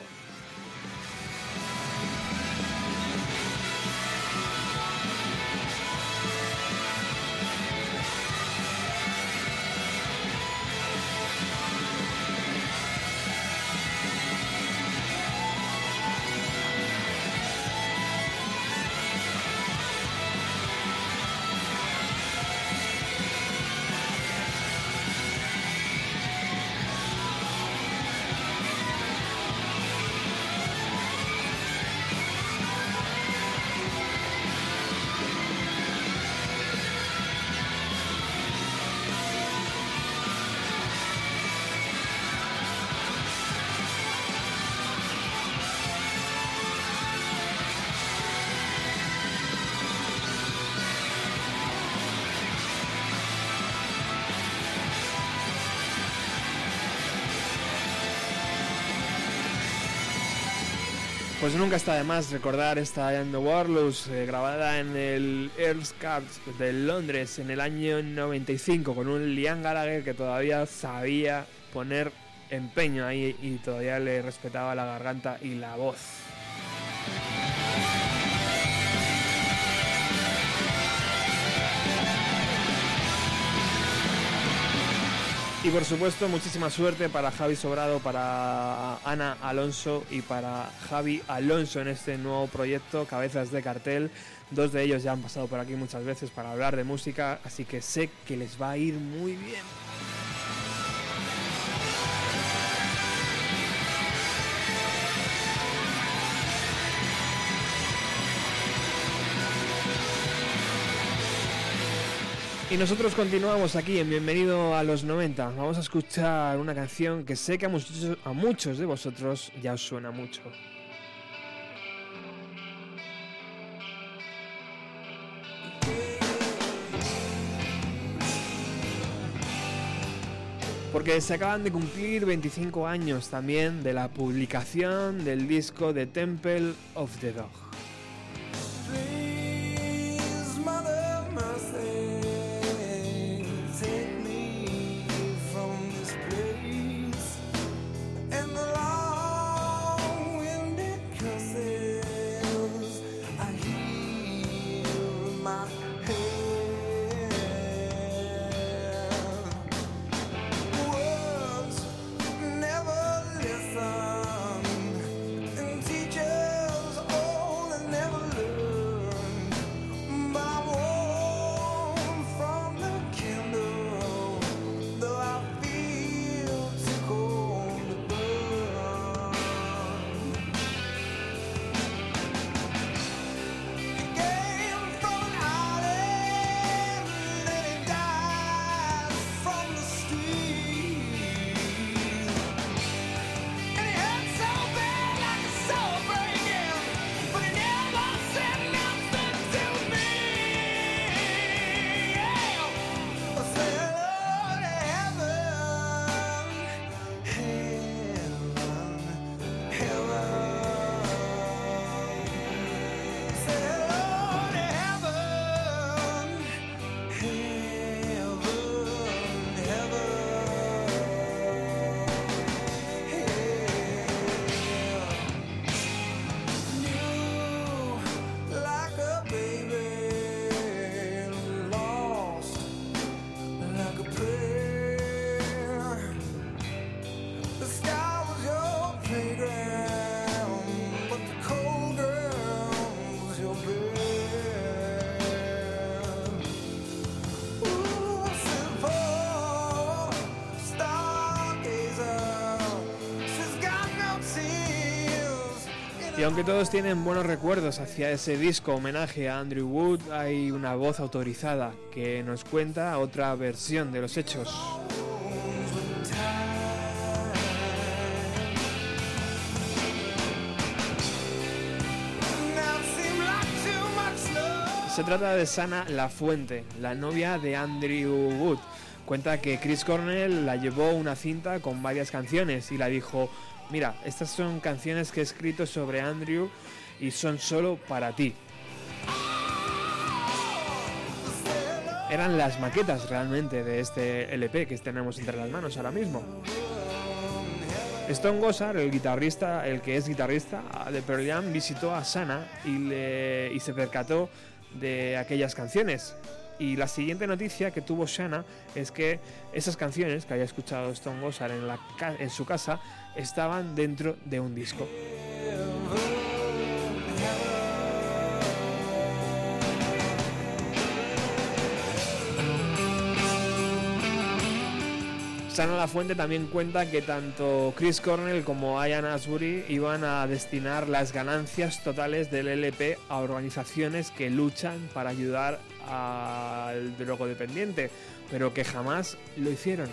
Pues nunca está de más recordar esta I the Warlords eh, grabada en el Earls Cards de Londres en el año 95 con un Liam Gallagher que todavía sabía poner empeño ahí y todavía le respetaba la garganta y la voz. Y por supuesto, muchísima suerte para Javi Sobrado, para Ana Alonso y para Javi Alonso en este nuevo proyecto, Cabezas de Cartel. Dos de ellos ya han pasado por aquí muchas veces para hablar de música, así que sé que les va a ir muy bien. Y nosotros continuamos aquí en Bienvenido a los 90. Vamos a escuchar una canción que sé que a muchos, a muchos de vosotros ya os suena mucho. Porque se acaban de cumplir 25 años también de la publicación del disco The Temple of the Dog. Aunque todos tienen buenos recuerdos hacia ese disco homenaje a Andrew Wood, hay una voz autorizada que nos cuenta otra versión de los hechos. Se trata de Sana La Fuente, la novia de Andrew Wood. Cuenta que Chris Cornell la llevó una cinta con varias canciones y la dijo, mira, estas son canciones que he escrito sobre Andrew y son solo para ti. Eran las maquetas realmente de este LP que tenemos entre las manos ahora mismo. Stone Gossard, el guitarrista, el que es guitarrista de Pearl Jam, visitó a Sana y, le- y se percató de aquellas canciones. Y la siguiente noticia que tuvo Shana es que esas canciones que había escuchado Stone Gossard en su casa estaban dentro de un disco. Sana La Fuente también cuenta que tanto Chris Cornell como Ian Asbury iban a destinar las ganancias totales del LP a organizaciones que luchan para ayudar al drogodependiente, pero que jamás lo hicieron.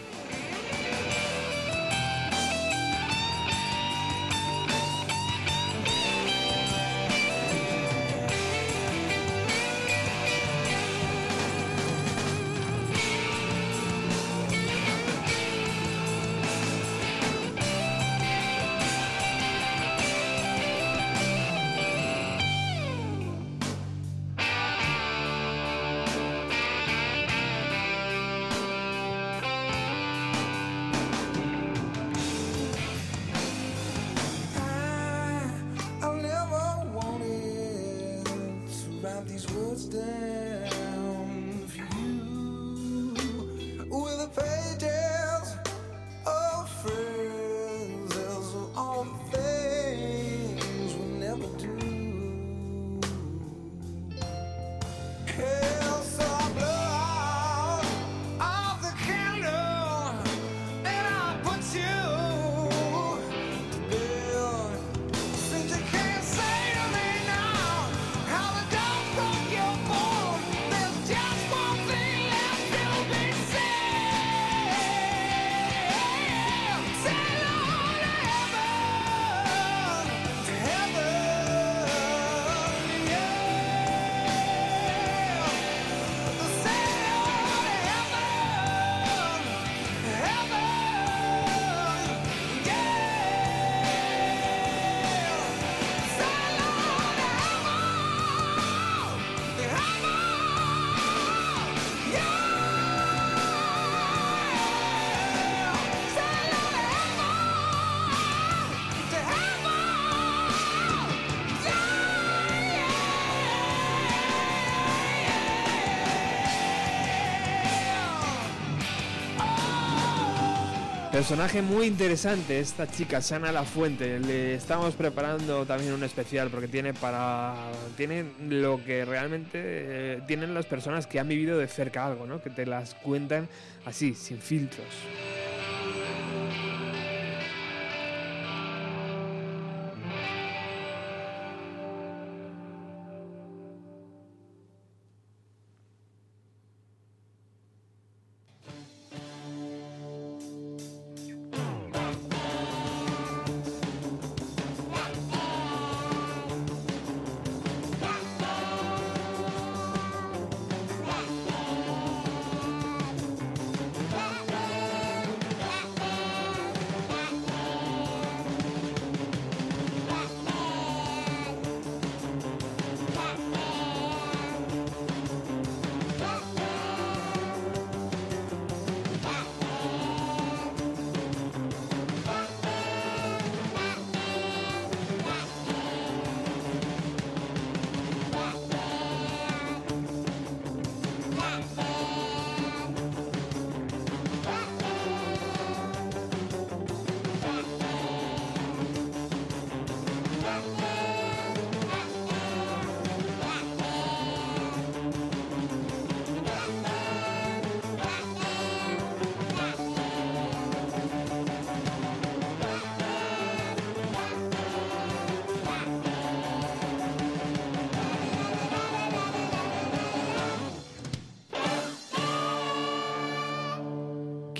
Personaje muy interesante esta chica, Sana La Fuente. Le estamos preparando también un especial porque tiene para tiene lo que realmente eh, tienen las personas que han vivido de cerca algo, ¿no? Que te las cuentan así, sin filtros.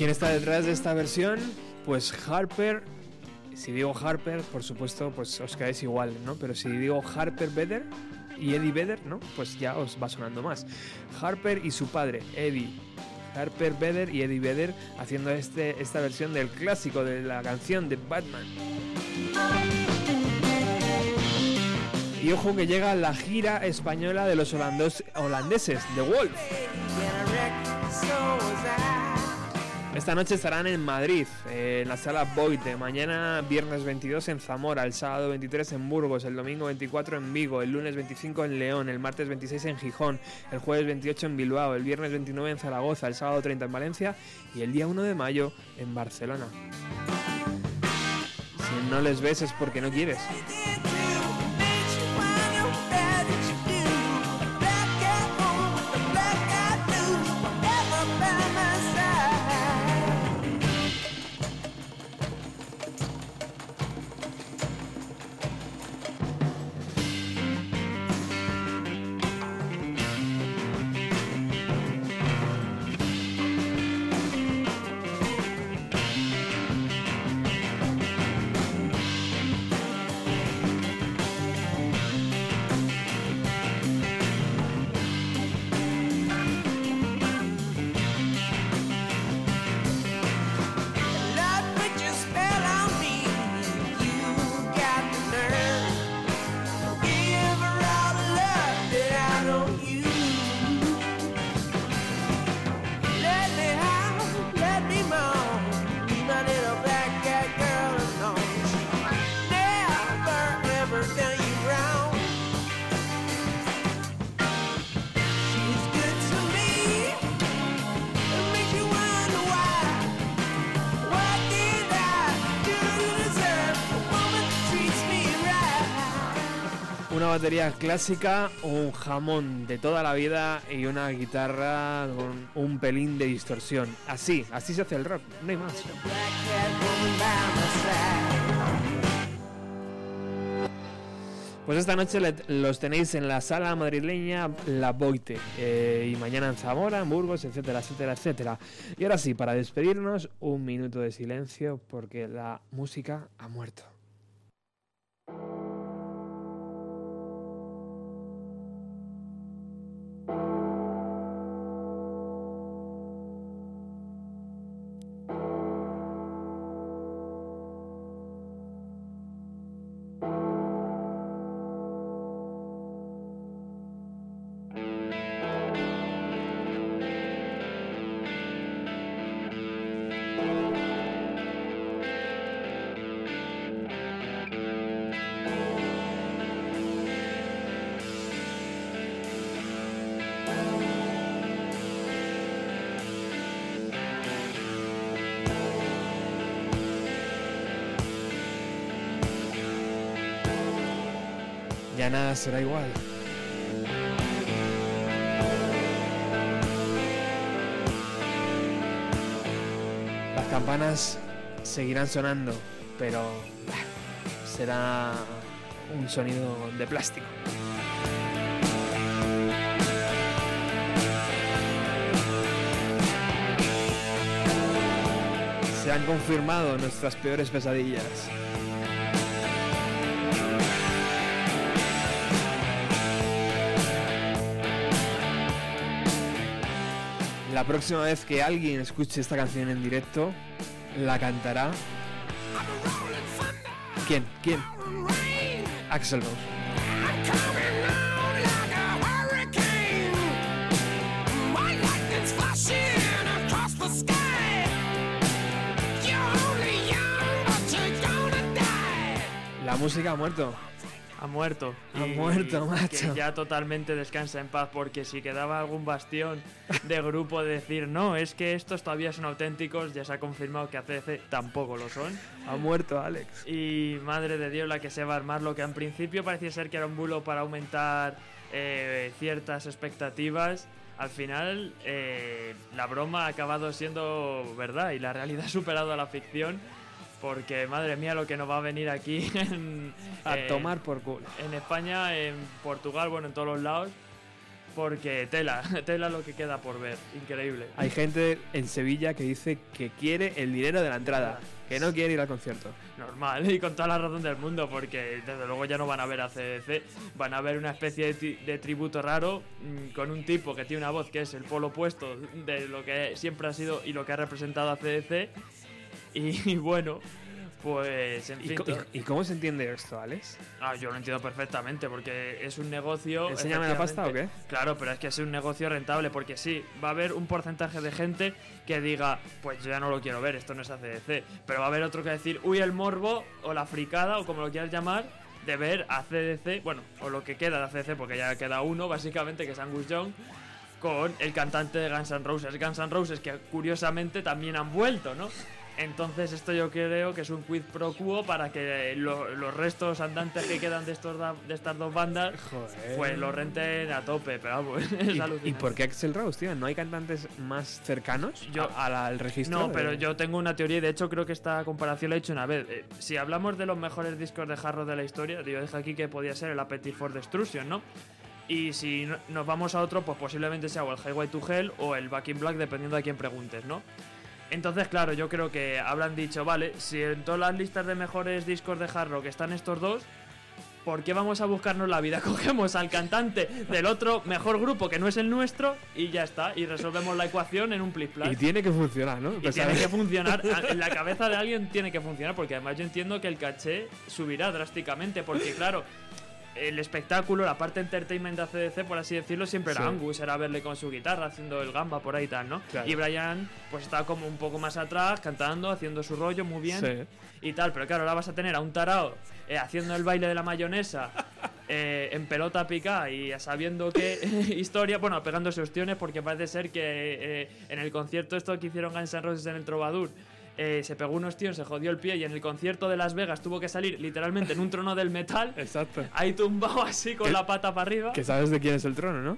¿Quién está detrás de esta versión? Pues Harper. Si digo Harper, por supuesto, pues os quedáis igual, ¿no? Pero si digo Harper Vedder y Eddie Vedder, ¿no? Pues ya os va sonando más. Harper y su padre, Eddie. Harper Vedder y Eddie Vedder haciendo este, esta versión del clásico de la canción de Batman. Y ojo que llega la gira española de los holandeses, The Wolf. Esta noche estarán en Madrid, en la sala Boite. Mañana, viernes 22 en Zamora, el sábado 23 en Burgos, el domingo 24 en Vigo, el lunes 25 en León, el martes 26 en Gijón, el jueves 28 en Bilbao, el viernes 29 en Zaragoza, el sábado 30 en Valencia. Y el día 1 de mayo en Barcelona. Si no les ves es porque no quieres. Batería clásica, un jamón de toda la vida y una guitarra con un pelín de distorsión. Así, así se hace el rock, no hay más. Pues esta noche los tenéis en la sala madrileña La Boite eh, y mañana en Zamora, en Burgos, etcétera, etcétera, etcétera. Y ahora sí, para despedirnos, un minuto de silencio porque la música ha muerto. Ya nada será igual. Las campanas seguirán sonando, pero será un sonido de plástico. Se han confirmado nuestras peores pesadillas. La próxima vez que alguien escuche esta canción en directo, la cantará. ¿Quién? ¿Quién? Axel. La música ha muerto. Ha muerto. Ha Y muerto, macho. Que ya totalmente descansa en paz, porque si quedaba algún bastión de grupo de decir, no, es que estos todavía son auténticos, ya se ha confirmado que ACDC tampoco lo son. Ha muerto, Alex. Y madre de Dios, la que se va a armar lo que en principio parecía ser que era un bulo para aumentar eh, ciertas expectativas. Al final, eh, la broma ha acabado siendo verdad y la realidad ha superado a la ficción. Porque madre mía, lo que nos va a venir aquí en, A eh, tomar por culo. en España, en Portugal, bueno, en todos los lados. Porque tela, tela lo que queda por ver. Increíble. Hay gente en Sevilla que dice que quiere el dinero de la entrada, que no quiere ir al concierto. Normal, y con toda la razón del mundo, porque desde luego ya no van a ver a CDC, van a ver una especie de, tri- de tributo raro mm, con un tipo que tiene una voz que es el polo opuesto de lo que siempre ha sido y lo que ha representado a CDC. Y, y bueno, pues en ¿Y, fin. co- to- y- y cómo se entiende esto, Alex? Ah, yo lo entiendo perfectamente, porque es un negocio. ¿Enséñame la pasta o qué? Claro, pero es que es un negocio rentable, porque sí, va a haber un porcentaje de gente que diga, pues yo ya no lo quiero ver, esto no es ACDC. Pero va a haber otro que decir, uy, el morbo, o la fricada, o como lo quieras llamar, de ver a CDC, bueno, o lo que queda de ACDC, porque ya queda uno, básicamente, que es Angus Young, con el cantante de Guns N' Roses. Guns N' Roses, que curiosamente también han vuelto, ¿no? Entonces esto yo creo que es un quid pro quo para que lo- los restos andantes que quedan de, estos da- de estas dos bandas pues lo renten a tope, pero vamos, es ¿Y, alucinante. y por qué Axel Rose, tío? ¿No hay cantantes más cercanos Yo- a- al, al registro? No, de- pero yo tengo una teoría y de hecho creo que esta comparación la he hecho una vez. Eh, si hablamos de los mejores discos de hard rock de la historia, yo dije aquí que podía ser el Appetite for Destruction, ¿no? Y si no- nos vamos a otro, pues posiblemente sea o el Highway to Hell o el Back in Black, dependiendo de quién preguntes, ¿no? Entonces, claro, yo creo que habrán dicho, vale, si en todas las listas de mejores discos de hard rock están estos dos, ¿por qué vamos a buscarnos la vida? Cogemos al cantante del otro mejor grupo que no es el nuestro y ya está, y resolvemos la ecuación en un plis plas. Y tiene que funcionar, ¿no? Y Pues, tiene a ver. que funcionar, en la cabeza de alguien tiene que funcionar, porque además yo entiendo que el caché subirá drásticamente, porque claro, el espectáculo, la parte entertainment de ACDC, por así decirlo, siempre era Sí. Angus, era verle con su guitarra haciendo el gamba por ahí y tal, ¿no? Claro. Y Brian, pues estaba como un poco más atrás, cantando, haciendo su rollo muy bien Sí. y tal, pero claro, ahora vas a tener a un tarao eh, haciendo el baile de la mayonesa. eh, en pelota pica y sabiendo qué historia, bueno, pegándose ostiones porque parece ser que eh, en el concierto esto que hicieron Guns N' Roses en el Trovador eh, se pegó un ostión, se jodió el pie y en el concierto de Las Vegas tuvo que salir literalmente en un trono del metal. Exacto. Ahí tumbado así con la pata para arriba. Que sabes de quién es el trono, ¿no?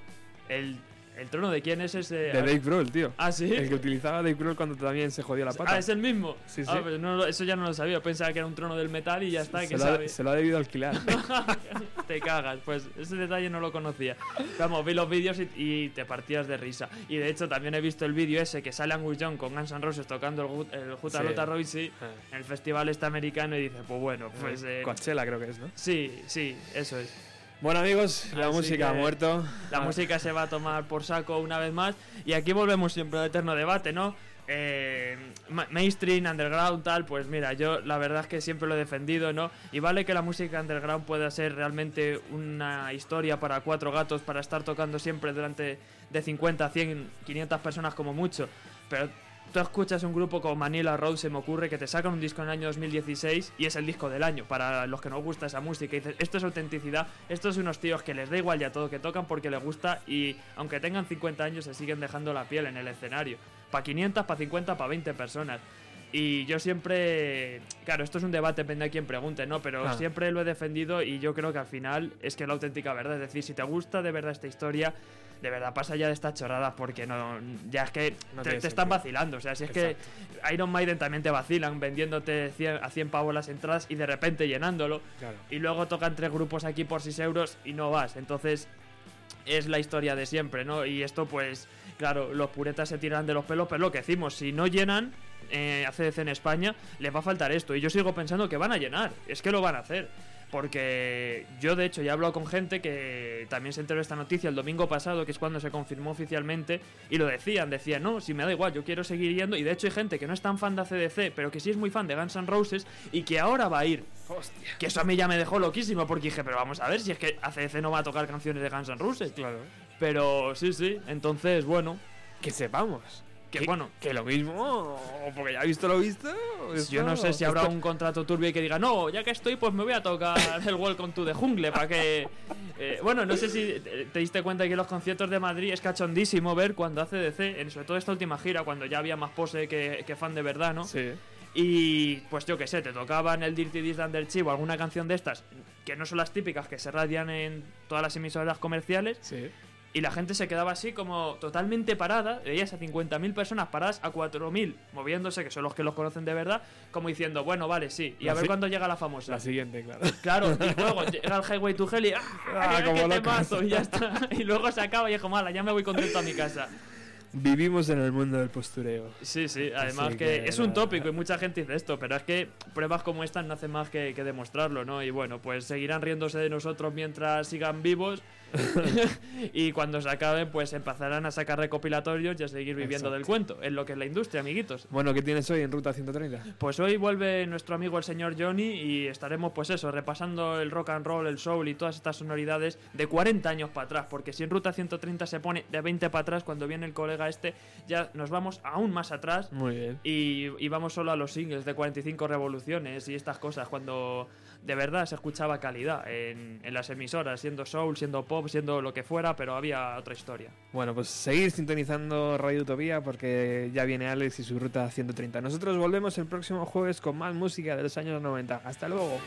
El, el trono de quién es ese. De Dave Grohl, tío. Ah, sí. El que utilizaba Dave Grohl cuando también se jodió la pata. Ah, es el mismo. Sí, sí. Ah, pues no, eso ya no lo sabía. Pensaba que era un trono del metal y ya está. se, que lo sabe. ha, se lo ha debido alquilar. te cagas, pues ese detalle no lo conocía. Vamos, vi los vídeos y, y te partías de risa. Y de hecho también he visto el vídeo ese que sale Angus Young con Guns N' Roses tocando el, el Jutalota Sí. Royce en el festival este americano y dice, pues bueno, pues... eh, Coachella creo que es, ¿no? sí, sí, eso es. Bueno amigos, la Así música ha muerto. La música se va a tomar por saco una vez más. Y aquí volvemos siempre al eterno debate, ¿no? Eh, ma- mainstream, underground, tal, pues mira, yo la verdad es que siempre lo he defendido, ¿no? Y vale que la música underground pueda ser realmente una historia para cuatro gatos, para estar tocando siempre delante de 50, 100, 500 personas como mucho. Pero escuchas un grupo como Manila Road, se me ocurre que te sacan un disco en el año 2016 y es el disco del año para los que nos gusta esa música. Y dices, esto es autenticidad, estos son unos tíos que les da igual ya todo que tocan porque les gusta y aunque tengan 50 años se siguen dejando la piel en el escenario. Para 500, para 50, para 20 personas. Y yo siempre, claro, esto es un debate, depende de quién pregunte, ¿no? Pero siempre lo he defendido y yo creo que al final es que es la auténtica verdad. Es decir, si te gusta de verdad esta historia, de verdad pasa ya de estas chorradas porque no, ya es que No te, te están vacilando. O sea, si es que Iron Maiden también te vacilan vendiéndote 100 a 100 pavos las entradas y de repente llenándolo. Claro. Y luego tocan tres grupos aquí por 6 euros y no vas. Entonces, es la historia de siempre, ¿no? Y esto, pues, claro, los puretas se tiran de los pelos, pero lo que decimos, si no llenan eh, ACDC en España, les va a faltar esto. Y yo sigo pensando que van a llenar, es que lo van a hacer. Porque yo, de hecho, ya he hablado con gente que también se enteró de esta noticia el domingo pasado, que es cuando se confirmó oficialmente, y lo decían, decían, no, si me da igual, yo quiero seguir yendo. Y de hecho hay gente que no es tan fan de ACDC, pero que sí es muy fan de Guns N' Roses y que ahora va a ir. Hostia. Que eso a mí ya me dejó loquísimo porque dije, pero vamos a ver si es que ACDC no va a tocar canciones de Guns N' Roses. Claro. Pero sí, sí, entonces, bueno. Que sepamos. Que bueno. Que lo mismo, porque ya he visto lo visto. Yo no sé si habrá esto- un contrato turbio y que diga, no, ya que estoy, pues me voy a tocar el Welcome to the Jungle para que. eh, bueno, no sé si te te diste cuenta que los conciertos de Madrid es cachondísimo ver cuando hace DC, en, sobre todo esta última gira, cuando ya había más pose que, que fan de verdad, ¿no? Sí. Y pues yo que sé, te tocaban el Dirty This de Underchief o alguna canción de estas, que no son las típicas que se radian en todas las emisoras comerciales. Sí. Y la gente se quedaba así como totalmente parada, veías a 50.000 personas paradas a 4.000 moviéndose, que son los que los conocen de verdad, como diciendo, bueno, vale, sí, y La a ver si- cuándo llega la famosa. La siguiente, claro. Claro, y luego llega el Highway to Hell y ¡ah! Ah, como locos. temazo! Y ya está. Y luego se acaba y es como, "Hala, ya me voy contento a mi casa. Vivimos en el mundo del postureo. Sí, sí, además Así que, que es un tópico y mucha gente dice esto, pero es que pruebas como estas no hacen más que, que demostrarlo, ¿no? Y bueno, pues seguirán riéndose de nosotros mientras sigan vivos y cuando se acaben pues empezarán a sacar recopilatorios y a seguir viviendo Exacto. del cuento, en lo que es la industria, amiguitos. Bueno, ¿qué tienes hoy en Ruta 130? Pues hoy vuelve nuestro amigo el señor Johnny y estaremos pues eso, repasando el rock and roll, el soul y todas estas sonoridades de 40 años para atrás, porque si en Ruta 130 se pone de 20 para atrás, cuando viene el colega este, ya nos vamos aún más atrás Muy bien. y, y vamos solo a los singles de 45 revoluciones y estas cosas, cuando de verdad se escuchaba calidad en, las emisoras, siendo soul, siendo pop, siendo lo que fuera, pero había otra historia. Bueno, pues seguir sintonizando Radio Utopía porque ya viene Alex y su Ruta 130. Nosotros volvemos el próximo jueves con más música de los años 90. Hasta luego.